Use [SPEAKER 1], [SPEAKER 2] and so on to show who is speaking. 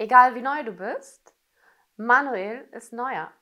[SPEAKER 1] Egal wie neu du bist, Manuel ist neuer.